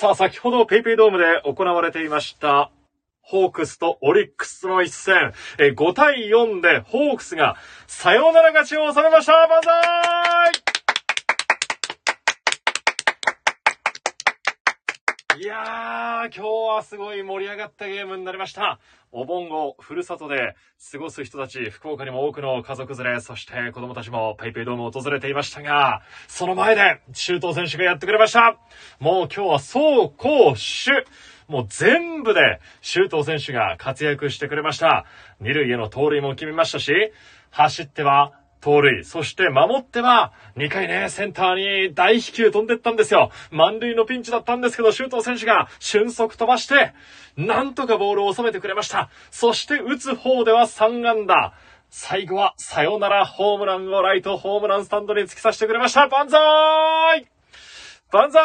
さあ、先ほどペイペイドームで行われていました、ホークスとオリックスの一戦、え5対4でホークスがサヨナラ勝ちを収めました。万歳いやー、今日はすごい盛り上がったゲームになりました。お盆をふるさとで過ごす人たち、福岡にも多くの家族連れ、そして子供たちもペイペイドームを訪れていましたが、その前で周東選手がやってくれました。もう今日は走攻守、もう全部で周東選手が活躍してくれました。二塁への盗塁も決めましたし、走っては盗塁、そして守っては、2回ね、センターに大飛球飛んでったんですよ。満塁のピンチだったんですけど、周東選手が俊足飛ばして、なんとかボールを収めてくれました。そして打つ方では3安打。最後はサヨナラホームランをライトホームランスタンドに突き刺してくれました。万歳万歳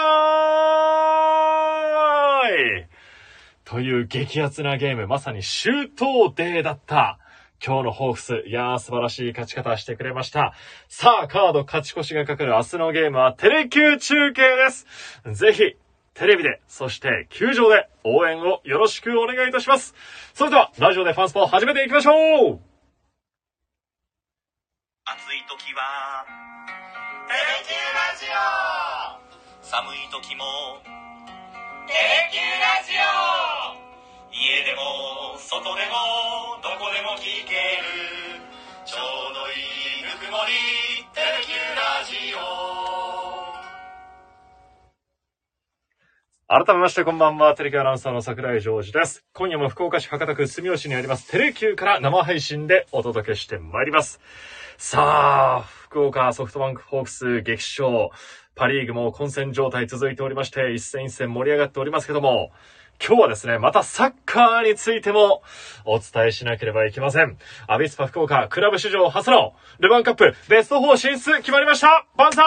という激アツなゲーム、まさに周東デーだった。今日のホークス、いやー素晴らしい勝ち方してくれました。さあ、カード勝ち越しがかかる明日のゲームはテレキ中継です。ぜひ、テレビで、そして球場で応援をよろしくお願いいたします。それでは、ラジオでファンスポを始めていきましょう暑い時は「テレキラジオ」寒い時も「テレキラジオ」家でも外でもどこでも聞けるちょうどいいぬくもり「テレキューラジオ」改めましてこんばんは、テレキューアナウンサーの桜井ジョージです。今夜も福岡市博多区住吉にありますテレキューから生配信でお届けしてまいります。さあ、福岡ソフトバンクホークス激勝。パリーグも混戦状態続いておりまして、一戦一戦盛り上がっておりますけども、今日はですね、またサッカーについてもお伝えしなければいけません。アビスパ福岡クラブ史上初のルヴァンカップベスト4進出決まりました万歳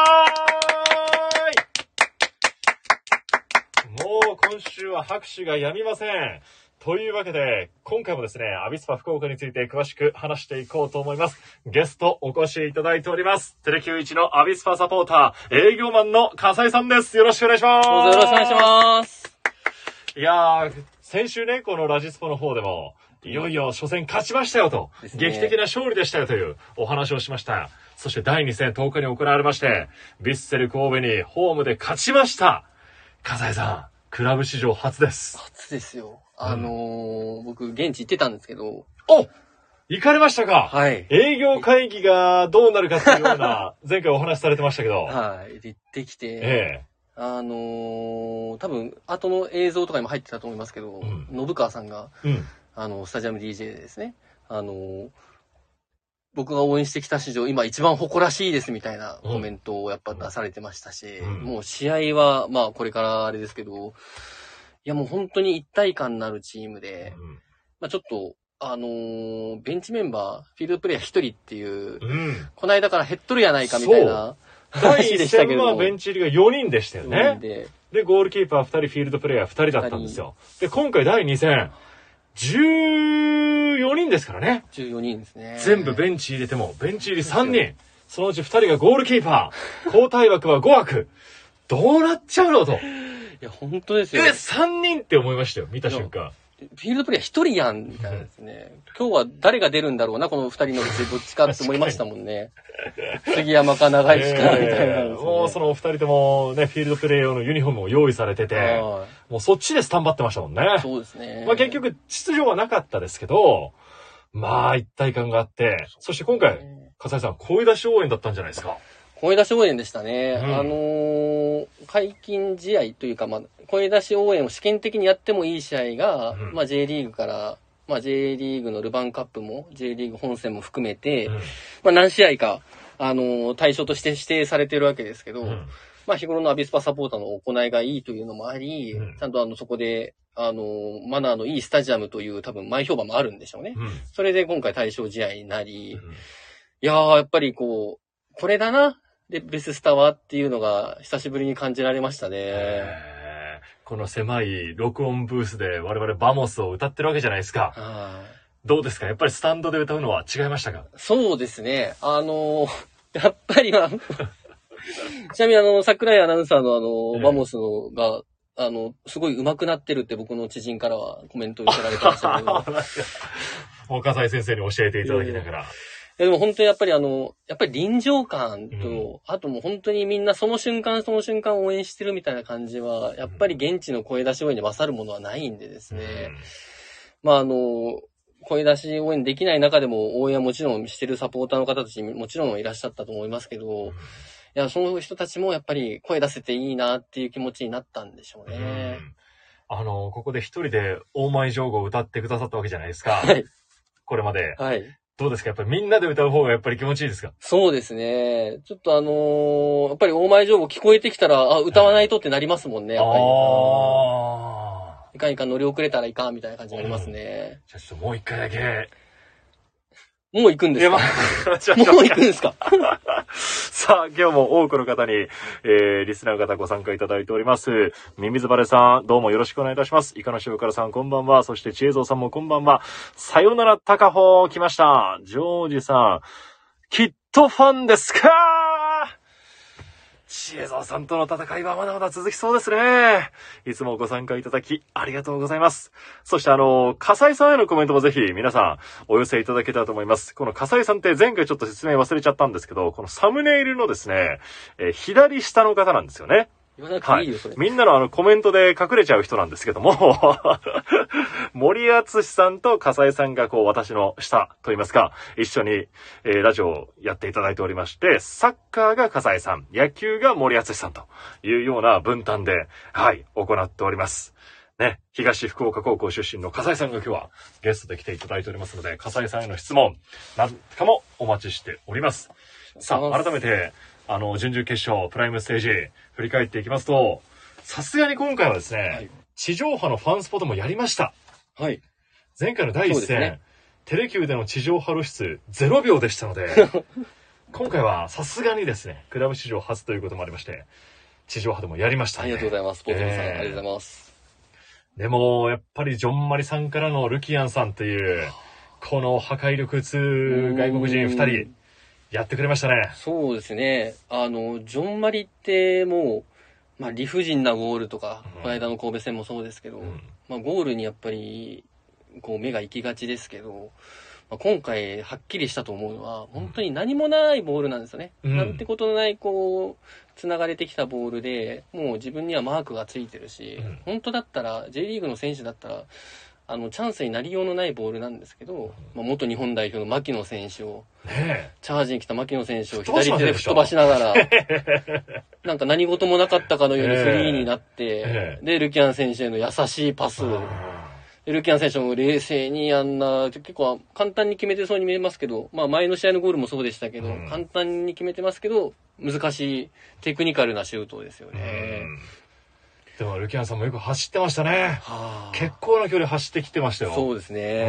もう今週は拍手が止みません。というわけで、今回もですね、アビスパ福岡について詳しく話していこうと思います。ゲストお越しいただいております。テレキュー1のアビスパサポーター、営業マンの笠井さんです。よろしくお願いします。どうぞよろしくお願いします。いやー、先週ね、このラジスポの方でも、いよいよ初戦勝ちましたよと、ね劇的な勝利でしたよというお話をしました。そして第2戦10日に行われまして、ヴィッセル神戸にホームで勝ちました。笠井さん、クラブ史上初です。初ですよ。あのー、僕、現地行ってたんですけど、お行かれましたかはい。営業会議がどうなるかっていうような、前回お話しされてましたけど。はい。で行ってきて、ええ。あのー、多分、後の映像とかにも入ってたと思いますけど、うん。信川さんが、うん。あの、スタジアム DJ でですね、あのー、僕が応援してきた史上、今一番誇らしいですみたいなコメントをやっぱ出されてましたし、うん。もう試合は、まあこれからあれですけど、いやもう本当に一体感のあるチームで、まあちょっと、あのーベンチメンバー、フィールドプレイヤー一人っていう、うん。この間から減っとるやないかみたいな第1話でしたけ戦は。ベンチ入りが4人でしたよね。で、で、ゴールキーパー2人、フィールドプレイヤー2人だったんですよ。で、今回第2戦、14人ですからね。14人ですね。全部ベンチ入れても、ベンチ入り3人。そのうち2人がゴールキーパー。交代枠は5枠。どうなっちゃうのと。いや、本当ですえ、よ。3人って思いましたよ、見た瞬間。フィールドプレイヤー一人やん、みたいなですね。今日は誰が出るんだろうな、この二人のうちどっちかって思いましたもんね。杉山か長石か、みたいな、えーもうそのお二人ともね、フィールドプレイ用のユニフォームを用意されてて、はもうそっちでスタンバってましたもんね。いそうですね。まあ結局、出場はなかったですけど、まあ一体感があって、そして今回、笠井さん、声出し応援だったんじゃないですか。声出し応援でしたね。うんあのー解禁試合というか、まあ、声出し応援を試験的にやってもいい試合が、うんまあ J リーグから、まあ J リーグのルヴァンカップも、J リーグ本戦も含めて、うんまあ何試合か、あのー対象として指定されてるわけですけど、うんまあ日頃のアビスパサポーターの行いがいいというのもあり、うんちゃんとあのそこで、あのーマナーのいいスタジアムという多分前評判もあるんでしょうね。うんそれで今回対象試合になり、うんいやー、やっぱりこう、これだな。で、ベススタはっていうのが久しぶりに感じられましたね。えーこの狭い録音ブースで我々バモスを歌ってるわけじゃないですか。はいどうですか？やっぱりスタンドで歌うのは違いましたか？そうですね。あのーやっぱりは、ちなみにあの、桜井アナウンサーのあの、ええバモスのが、あの、すごい上手くなってるって僕の知人からはコメント寄せられてましたけど。岡西先生に教えていただきながら。でも本当にやっぱりあの、やっぱり臨場感と、うん、あともう本当にみんなその瞬間その瞬間応援してるみたいな感じは、やっぱり現地の声出し応援に勝るものはないんでですね。うん、まああの、声出し応援できない中でも応援はもちろんしてるサポーターの方たちもちろんいらっしゃったと思いますけど、うん、いや、その人たちもやっぱり声出せていいなっていう気持ちになったんでしょうね。あの、ここで一人で大前情報を歌ってくださったわけじゃないですか。はい。これまで。はい。どうですか？やっぱりみんなで歌う方がやっぱり気持ちいいですか？そうですね。ちょっとあのー、やっぱり大前情報聞こえてきたら、あ、歌わないとってなりますもんね、やっぱり。ああ。いかんいかん乗り遅れたらいかんみたいな感じになりますね。じゃあちょっともう一回だけ。もう行くんですか？もう行くんですか？さあ、今日も多くの方に、えー、リスナーの方ご参加いただいております。ミミズバレさん、どうもよろしくお願いいたします。イカの塩辛さん、こんばんは。そして、ちえぞうさんもこんばんは。さよなら、たかほ来ました。ジョージさん、きっとファンですか？知恵蔵さんとの戦いはまだまだ続きそうですね。いつもご参加いただきありがとうございます。そしてあの、笠井さんへのコメントもぜひ皆さんお寄せいただけたらと思います。この笠井さんって前回ちょっと説明忘れちゃったんですけど、このサムネイルのですね、えー、左下の方なんですよね。言わなくていいよ、それ。みんなのあのコメントで隠れちゃう人なんですけども 森厚さんと笠井さんがこう私の下と言いますか、一緒に、えー、ラジオをやっていただいておりまして、サッカーが笠井さん、野球が森厚さんというような分担で、はい、行っております。ね、東福岡高校出身の笠井さんが今日はゲストで来ていただいておりますので、笠井さんへの質問、なんかもお待ちしております。さあ、改めて、あの、準々決勝、プライムステージ、振り返っていきますと、さすがに今回はですね、はい、地上波のファンスポットもやりました。はい。前回の第一戦、ね、テレキューでの地上波露出0秒でしたので、今回はさすがにですね、クラブ史上初ということもありまして、地上波でもやりました、ね、ありがとうございます。ポートさん、えー、ありがとうございます。でも、やっぱりジョンマリさんからのルキアンさんという、この破壊力2外国人2人、やってくれましたね。そうですね。あの、ジョンマリってもう、まあ理不尽なゴールとか、うん、この間の神戸戦もそうですけど、うん、まあゴールにやっぱり、こう目が行きがちですけど、まあ、今回はっきりしたと思うのは、本当に何もないボールなんですよね。うん、なんてことのない、こう、繋がれてきたボールで、もう自分にはマークがついてるし、本当だったら、J リーグの選手だったら、あの、チャンスになりようのないボールなんですけど、まあ、元日本代表の牧野選手を、ね、チャージに来た牧野選手を左手で吹っ飛ばしながら、なんか何事もなかったかのようにフリーになって、で、ルキャン選手への優しいパス、ルキャン選手も冷静にあんな、結構簡単に決めてそうに見えますけど、まあ前の試合のゴールもそうでしたけど、うん、簡単に決めてますけど、難しいテクニカルなシュートですよね。うんでも、ルキアンさんもよく走ってましたね。結構な距離走ってきてましたよ。そうですね。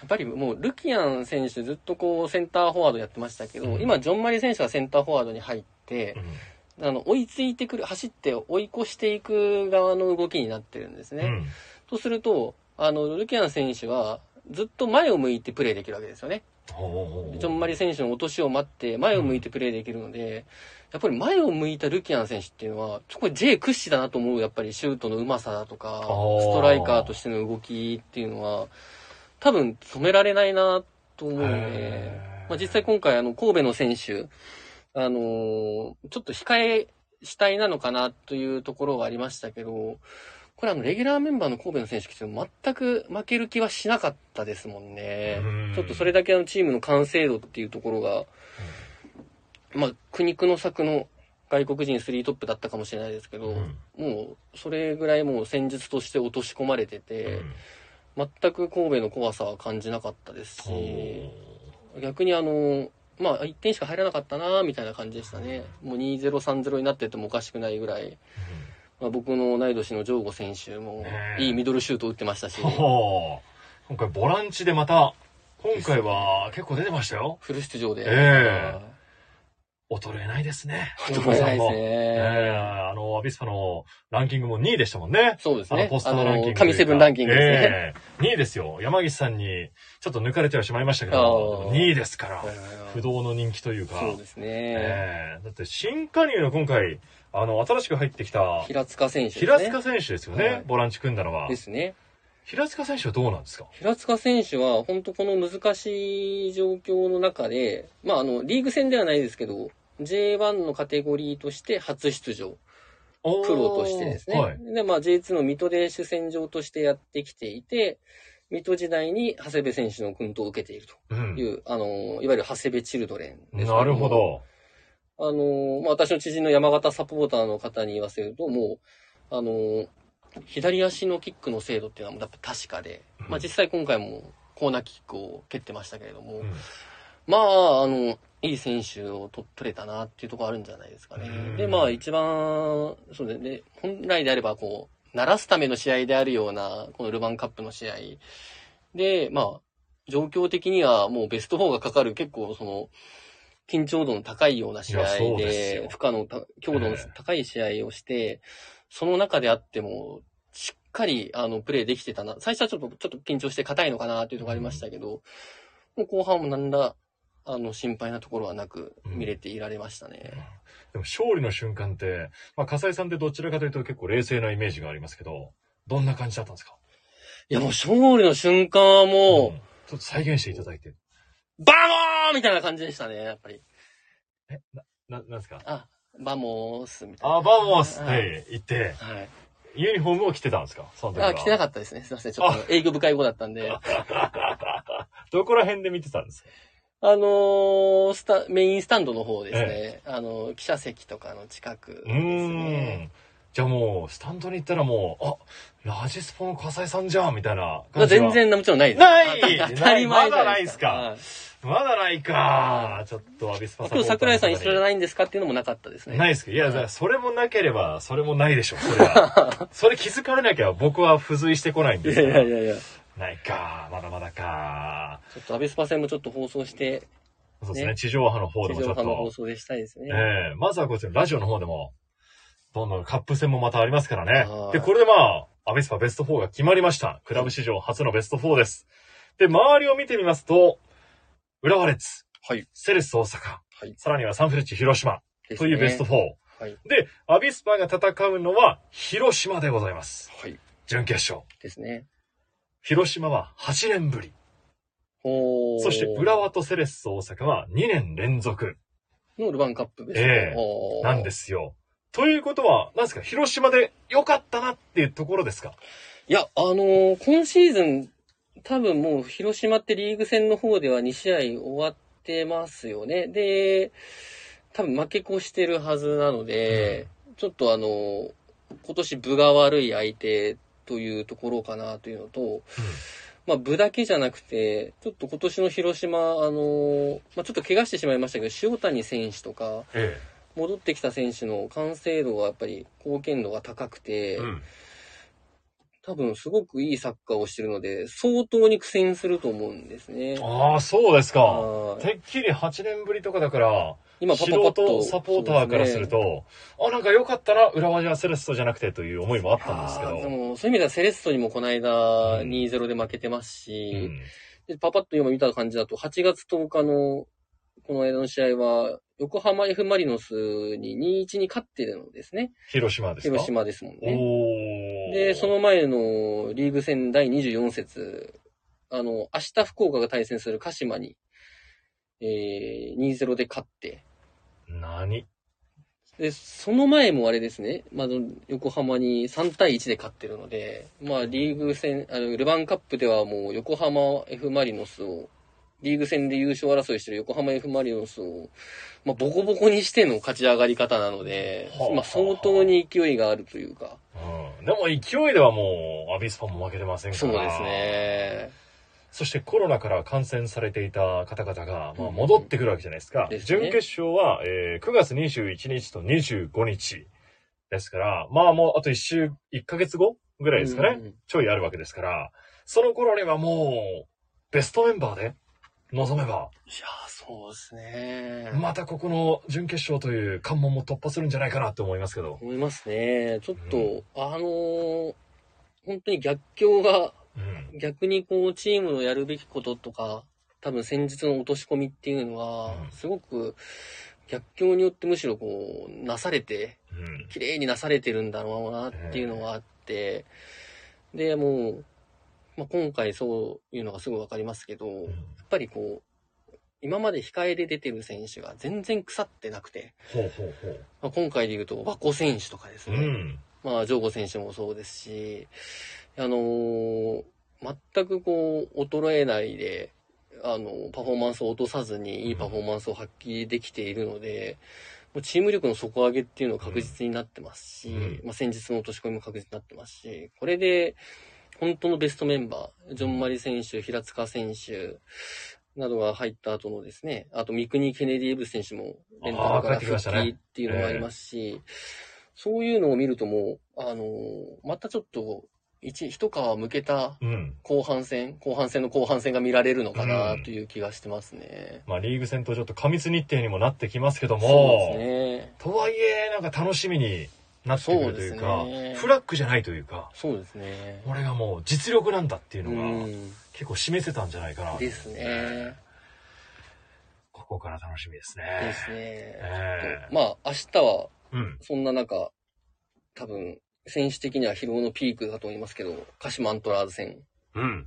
やっぱりもう、ルキアン選手ずっとこう、センターフォワードやってましたけど、うん、今、ジョン・マリ選手がセンターフォワードに入って、うん、あの、追いついてくる、走って追い越していく側の動きになってるんですね。うん、とすると、あの、ルキアン選手は、ずっと前を向いてプレーできるわけですよね。ジョン・マリ選手の落としを待って前を向いてプレーできるので、やっぱり前を向いたルキアン選手っていうのは、そこ J 屈指だなと思う、やっぱりシュートのうまさだとか、ストライカーとしての動きっていうのは、多分止められないなと思うので、まあ、実際今回あの神戸の選手、あのー、ちょっと控え主体なのかなというところがありましたけど、これあの、レギュラーメンバーの神戸の選手来ても全く負ける気はしなかったですもんね。ちょっとそれだけのチームの完成度っていうところが、まあ、苦肉の策の外国人3トップだったかもしれないですけど、うん、もう、それぐらいもう戦術として落とし込まれてて、うん、全く神戸の怖さは感じなかったですし、逆にあの、まあ、1点しか入らなかったなみたいな感じでしたね。もう2-0、3-0になっててもおかしくないぐらい。まあ、僕の同い年のジョーゴ選手も、いいミドルシュート打ってましたし。今回ボランチでまた、今回は結構出てましたよ。フル出場で。ええー衰えないですね。衰えないですね。えー、あの、の、アビスパのランキングも2位でしたもんね。そうですね。あのポストランキング。神セブンランキングですね。ええ2位ですよ。山岸さんにちょっと抜かれてはしまいましたけど、あー2位ですから。うん不動の人気というか。そうですね。ええだって新加入の今回、あの、新しく入ってきた、平塚選手ですね。平塚選手ですよね。はいボランチ組んだのはで。すね。平塚選手はどうなんですか？平塚選手は、本当この難しい状況の中で、まあ、あの、リーグ戦ではないですけど、J1 のカテゴリーとして初出場。プロとしてですね。はい。で、まあ J2 の水戸で主戦場としてやってきていて、水戸時代に長谷部選手の薫陶を受けているとうんいう、あの、いわゆる長谷部チルドレンですなるほ。ど。あの、まあ私の知人の山形サポーターの方に言わせると、もう、あの、左足のキックの精度っていうのはやっぱ確かで、うん。まあ実際今回もコーナーキックを蹴ってましたけれども、うん。まあ、あの、いい選手を取取れたなっていうところあるんじゃないですかね。うん。で、まあ一番、そうですね、本来であればこう、鳴らすための試合であるような、このルヴァンカップの試合。で、まあ、状況的にはもうベスト4がかかる結構その、緊張度の高いような試合でで、負荷のた強度の高い試合をして、その中であっても、しっかり、あの、プレーできてたな。最初はちょっと、ちょっと緊張して硬いのかなっていうところありましたけど、もう後半もなんだ、あの、心配なところはなく、うん見れていられましたね。でも勝利の瞬間って、まあ、笠井さんってどちらかというと結構冷静なイメージがありますけど、どんな感じだったんですか？いや、もう勝利の瞬間はもう、んちょっと再現していただいて。バモーみたいな感じでしたね、やっぱり。な、なんですか？あ、バモースみたいな。あ、バモスっはいて言って、はい。ユニフォームを着てたんですか？その時は。あ、着てなかったですね。すいません。ちょっと営業深い語だったんで。どこら辺で見てたんですか？あのー、スタ、メインスタンドの方ですね。あの、記者席とかの近くですね。ん。じゃあもう、スタンドに行ったらもう、あ、ラジスポの笠井さんじゃんみたいなまあ感じは全。然もちろんないです。ないあ 当たり前じゃまだないっすかはいまだないか。ちょっとアビスパ今日桜井さん一緒じゃないんですかっていうのもなかったですね。ないですかいや、はいそれもなければ、それもないでしょ、それは。それ気づかれなきゃ僕は付随してこないんいですいやいやいや。ないか。まだまだか。ちょっとアビスパ戦もちょっと放送して、そうですね。ね地上波の方で地もちょっと。上波の放送でしたいですね。ええまずはこちら、ラジオの方でも、どんどんカップ戦もまたありますからねは。いで、これでまあ、アビスパベスト4が決まりました。クラブ史上初のベスト4です。で、周りを見てみますと、浦和レッズ、はい。セレッソ大阪、はい。さらにはサンフレッチェ広島というベスト4。はい。で、アビスパが戦うのは広島でございます。はい。準決勝。ですね。広島は8年ぶり。そして浦和とセレッソ大阪は2年連続のルヴァンカップですええおーなんですよ。ということは、なんですか、広島で良かったなっていうところですか？いや、あのー今シーズン、多分もう広島ってリーグ戦の方では2試合終わってますよね。で、多分負け越してるはずなので、ちょっとあのー今年分が悪い相手というところかなというのと、まあ部だけじゃなくて、ちょっと今年の広島、あのーまあちょっと怪我してしまいましたけど、塩谷選手とか、え戻ってきた選手の完成度がやっぱり貢献度が高くて、え。うん。多分すごくいいサッカーをしてるので、相当に苦戦すると思うんですね。ああ、そうですか。はいてっきり8年ぶりとかだから、今素パパパッと。人サポーターからすると、あ、なんか良かったな、浦和じゃセレッソじゃなくてという思いもあったんですけど。でも、そういう意味ではセレッソにもこの間うん2-0で負けてますうし、んでパパッと今見た感じだと、8月10日のこの間の試合は、横浜 F・ マリノスに2-1に勝ってるのですね。広島ですか？広島ですもんね。で、その前のリーグ戦第24節、あの、明日福岡が対戦する鹿島に、えー、2-0で勝って、何？で、その前もあれですね、まあ、横浜に3対1で勝ってるので、まあ、リーグ戦、あの、ルヴァンカップではもう横浜 F・ マリノスを、リーグ戦で優勝争いしてる横浜 F・ マリノスを、まあ、ボコボコにしての勝ち上がり方なのではあ、まあ、相当に勢いがあるというか、うん。でも勢いではもう、アビスパも負けてませんから。そうです。ね。そしてコロナから感染されていた方々が、まあ、うん戻ってくるわけじゃないですか。ですね準決勝は、えー9月21日と25日ですから、まあもうあと1週、1ヶ月後ぐらいですかね。うんうんちょいあるわけですから、その頃にはもう、ベストメンバーで望めば、いやーそうですね。またここの準決勝という関門も突破するんじゃないかなって思いますけど。思いますね。ちょっと、うあのー本当に逆境が、うん。逆にこう、チームのやるべきこととか、多分先日の落とし込みっていうのはうん、すごく逆境によってむしろこう、なされて、うん。綺麗になされてるんだろうなっていうのがあって、で、もう、まあ、今回そういうのがすぐわかりますけど、やっぱりこう、今まで控えで出てる選手が全然腐ってなくて、ほうほうほう。まあ、今回で言うと、和子選手とかですね。うん。まあ、ジョーゴ選手もそうですし、あのー全くこう、衰えないで、あの、パフォーマンスを落とさずにいいパフォーマンスを発揮できているので、もうチーム力の底上げっていうのが確実になってますし、うんまあ、先日の落とし込みも確実になってますし、これで、本当のベストメンバー、ジョンマリ選手、平塚選手、などが入った後のですね、あと三国ケネディ・エブス選手もレンタルから復帰っていうのもありますし、そういうのを見るともう、あのーまたちょっと、一、一皮向けたうん。後半戦、後半戦の後半戦が見られるのかなという気がしてますね。まあ、リーグ戦とちょっと過密日程にもなってきますけども、そうですね。とはいえ、なんか楽しみになってくるというか、ねフラッグじゃないというか、そうですね。これがもう実力なんだっていううのがん。結構示せたんじゃないかな。ですね。ここから楽しみですね。ですね。ええまあ、明日は、うん。そんな中、多分、選手的には疲労のピークだと思いますけど、鹿島アントラーズ戦。うん。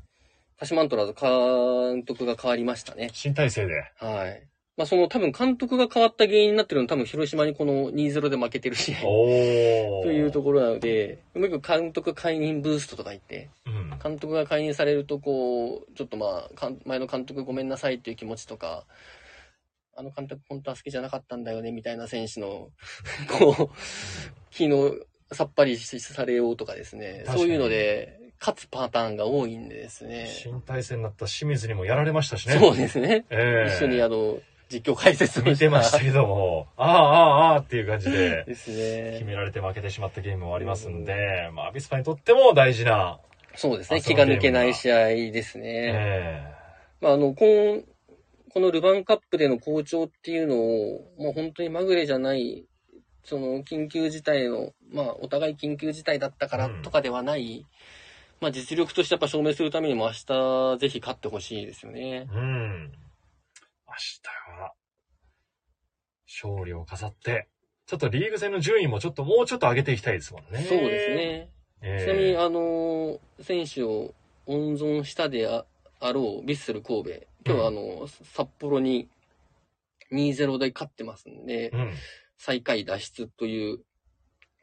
鹿島アントラーズ監督が変わりましたね。新体制で。はい。まあ、その多分監督が変わった原因になってるのは多分広島にこの2-0で負けてる試合。というところなので、うまく監督解任ブーストとか言って、うん。監督が解任されるとこう、ちょっとまあ、前の監督ごめんなさいっていう気持ちとか、あの監督本当は好きじゃなかったんだよねみたいな選手の、こう、気のさっぱりされようとかですね、そういうので、勝つパターンが多いんでですね。新体制になった清水にもやられましたしね。そうですね。ええ一緒にあの、実況解説を見てましたけども、ああ、ああ、ああっていう感じで、です決めね。られて負けてしまったゲームもありますんで、まあ、アビスパにとっても大事な、そうですね。気が抜けない試合ですね。えまあ、あの、この、このルヴァンカップでの好調っていうのを、もう本当にまぐれじゃない、その緊急事態の、まあ、お互い緊急事態だったからうんとかではない、まあ、実力としてやっぱ証明するためにも明日ぜひ勝ってほしいですよねえ。うん。明日は、勝利を飾って、ちょっとリーグ戦の順位もちょっともうちょっと上げていきたいですもんね。そうです。ね。ええちなみに、あの、選手を温存したでああろう、ヴィッセル神戸。今日はあの、札幌に2-0で勝ってますんで、うん。最下位脱出という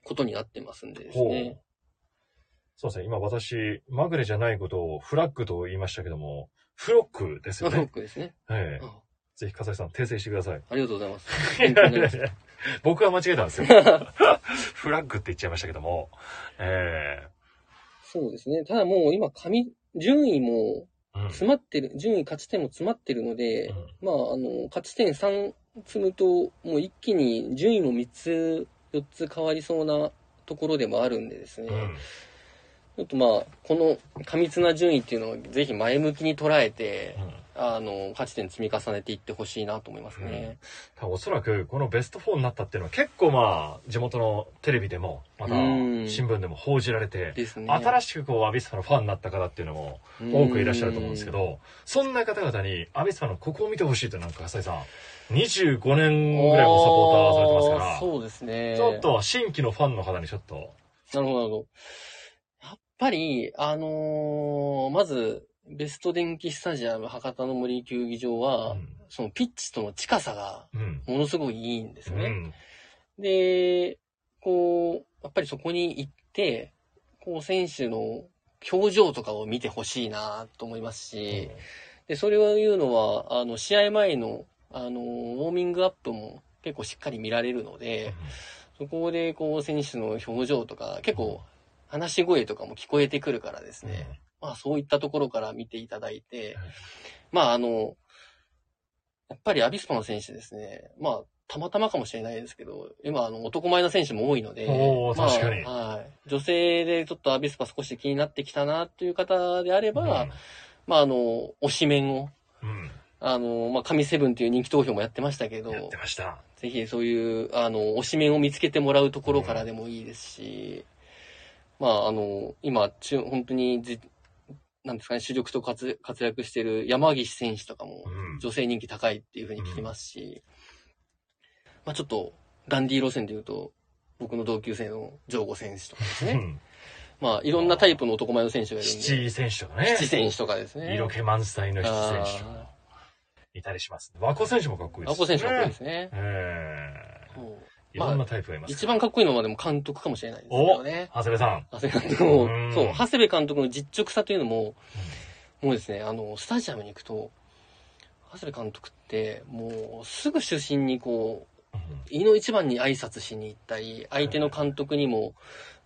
ことになってますんでですね。そうですね。今私、まぐれじゃないことをフラッグと言いましたけども、フロックですよフロッね。クですね。ええあぜひ、笠井さん、訂正してください。ありがとうございます。い や勉強になりまし僕は間違えたんですよ。フラッグって言っちゃいましたけども。えそうですね。ただもう今、紙、順位もえうん詰まってる、順位勝ち点も詰まってるので、まあ、あの、勝ち点3積むと、もう一気に順位も3つ、4つ変わりそうなところでもあるんでですね。うん。ちょっとまあ、この過密な順位っていうのをぜひ前向きに捉えて、うんあの、勝ち点積み重ねていってほしいなと思いますね。多分おそらくこのベスト4になったっていうのは結構まあ地元のテレビでもまたうん新聞でも報じられてね。新しくこうアビスパのファンになった方っていうのも多くいらっしゃると思うんですけどそんな方々にアビスパのここを見てほしいってなんか浅井さん25年ぐらいもサポーターされてますからそうですね。ちょっと新規のファンの方にちょっとなるほど、なるほど。やっぱり、あのーまず、ベスト電気スタジアム博多の森球技場は、うん。そのピッチとの近さがうん。ものすごいいいんですね。うん。で、こう、やっぱりそこに行って、こう、選手の表情とかを見てほしいなと思いますし、で、それを言うのは、あの、試合前の、あの、ウォーミングアップも結構しっかり見られるので、そこで、こう、選手の表情とか、結構、話し声とかも聞こえてくるからですね。まあ、そういったところから見ていただいてはい、まあ、あの、やっぱりアビスパの選手ですね。まあ、たまたまかもしれないですけど、今、あの、男前の選手も多いので、まあ確かにはい。女性でちょっとアビスパ少し気になってきたなっていう方であれば、うんまあ、あの、推しメンを、うんあの、まあ、神セブンという人気投票もやってましたけど、やってました。ぜひそういう、あの、推しメンを見つけてもらうところからでもいいですし、まあ、あの、今、中本当にじ、なんですかね、主力と活活躍してる山岸選手とかもうん女性人気高いっていうふうに聞きますし、まあちょっと、ダンディー路線で言うと、僕の同級生のジョーゴ選手とかですね。うん。まあ、いろんなタイプの男前の選手がいるんで。七選手とかね。七選手とかですね。色気満載の七選手とかいたりします。和子選手もかっこいいです、アポ選手かっこいいですね。ええもういろんなタイプがいます。一番かっこいいのはでも監督かもしれないですよね。長谷部さん。長谷部監督もうん、そう、長谷部監督の実直さというのも、もうですね、あの、スタジアムに行くと、長谷部監督って、もう、すぐ主審にこう、うん胃の一番に挨拶しに行ったり、相手の監督にも、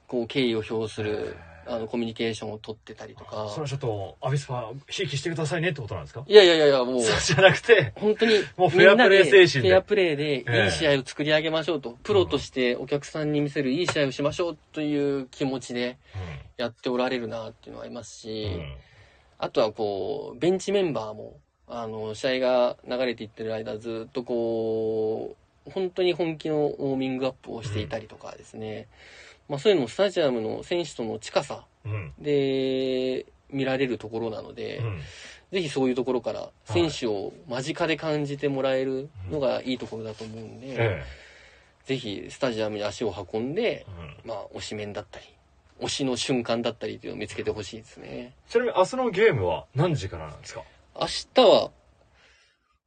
こう、敬意を表する、あの、コミュニケーションを取ってたりとか。それ。はちょっと、アビスパ、ひいきしてくださいねってことなんですか？いやいやいやもう、そうじゃなくて、本当に、もうフェアプレー精神で。フェアプレーで、ええいい試合を作り上げましょうと、プロとしてお客さんに見せるいい試合をしましょうという気持ちでやっておられるなっていうのがありますうん。し、あとはこう、ベンチメンバーも、あの、試合が流れていってる間、ずっとこう、本当に本気のウォーミングアップをしていたりとかですね、まあそういうのもスタジアムの選手との近さ。で見られるところなので、うんぜひそういうところから選手を間近で感じてもらえるのがいいところだと思うんで、えぜひスタジアムに足を運んでえ、うんまあ、推し面だったり、推しの瞬間だったりというのを見つけてほしいですね。ちなみに明日のゲームは何時からなんですか？明日は、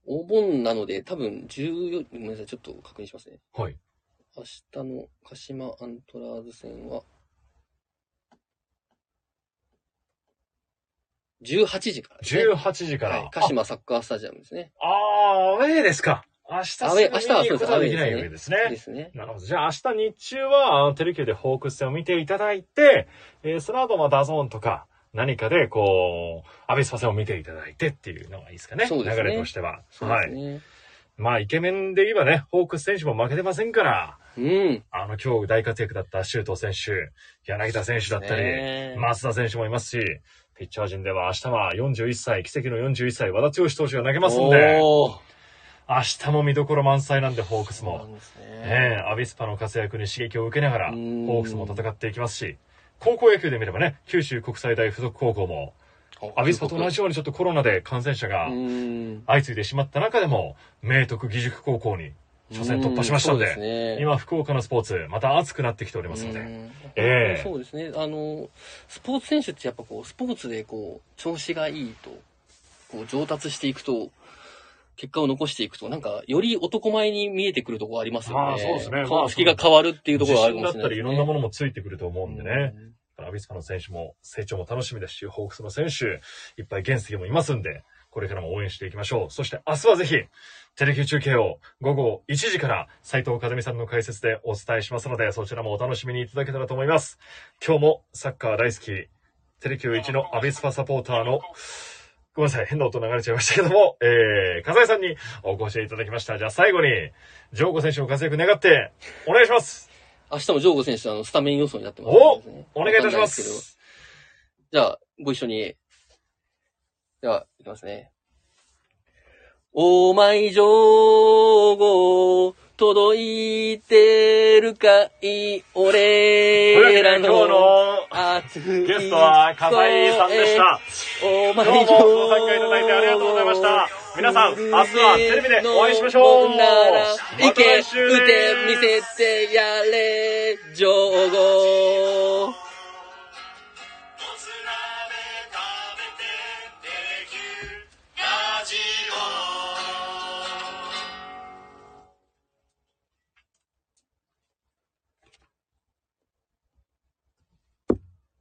お盆なので、多分14、ごめんなさい、ちょっと確認しますね。はい。明日の鹿島アントラーズ戦は、18時からですね。18時から。はい、鹿島サッカースタジアムですね。ああー、アウェーですか。明日すぐ見に行くことはできないわけですね。ですね。なるほど。じゃあ明日日中は、あの、テレキューでホークス戦を見ていただいて、えーその後、まあ、 DAZN とか、何かで、こう、アビスパ戦を見ていただいてっていうのがいいですかね。そうですね流れとしては。そうではい。すね。まあ、イケメンで言えばね、ホークス選手も負けてませんから、うん。あの、今日大活躍だった周東選手、柳田選手だったり、ね松田選手もいますし、ピッチャー陣では明日は41歳、奇跡の41歳、和田剛投手が投げますんで、明日も見どころ満載なんで、ホークスも。ね。ねえ、アビスパの活躍に刺激を受けながら、ホうんークスも戦っていきますし、高校野球で見ればね、九州国際大附属高校も、アビスパと同じようにちょっとコロナで感染者がうん。相次いでしまった中でも、明徳義塾高校に初戦突破しましたんで、ですね。今福岡のスポーツ、また熱くなってきておりますので、うんええそうですね。あの、スポーツ選手ってやっぱこう、スポーツでこう、調子がいいと、こう、上達していくと、結果を残していくと、なんか、より男前に見えてくるところありますよね。ああそうですね顔つきが変わるっていうところがあるか自信だったりいろんなもののもついてくると思うんでね、アビスパの選手も成長も楽しみですし、ホークスの選手、いっぱい原石もいますんで、これからも応援していきましょう。そして明日はぜひ、テレビ中継を午後1時から斉藤和美さんの解説でお伝えしますので、そちらもお楽しみにいただけたらと思います。今日もサッカー大好き、テレキュー1のアビスパサポーターの、ごめんなさい、変な音流れちゃいましたけども、えー、笠井さんにお越しいただきました。じゃあ最後に、ジョーゴ選手の活躍願って、お願いします。明日もジョーゴ選手、あの、スタメン予想になってますね、お願いいたしますけどす。じゃあ、ご一緒に。では、いきますね。お前ジョーゴ、届いてるかい？俺らの今日の熱いゲストは笠井さんでした。お前どうもご参加いただいてありがとうございました。皆さん、明日はテレビでお会いしましょう。いけ、来週ね腕見せてやれ、ジョーゴ。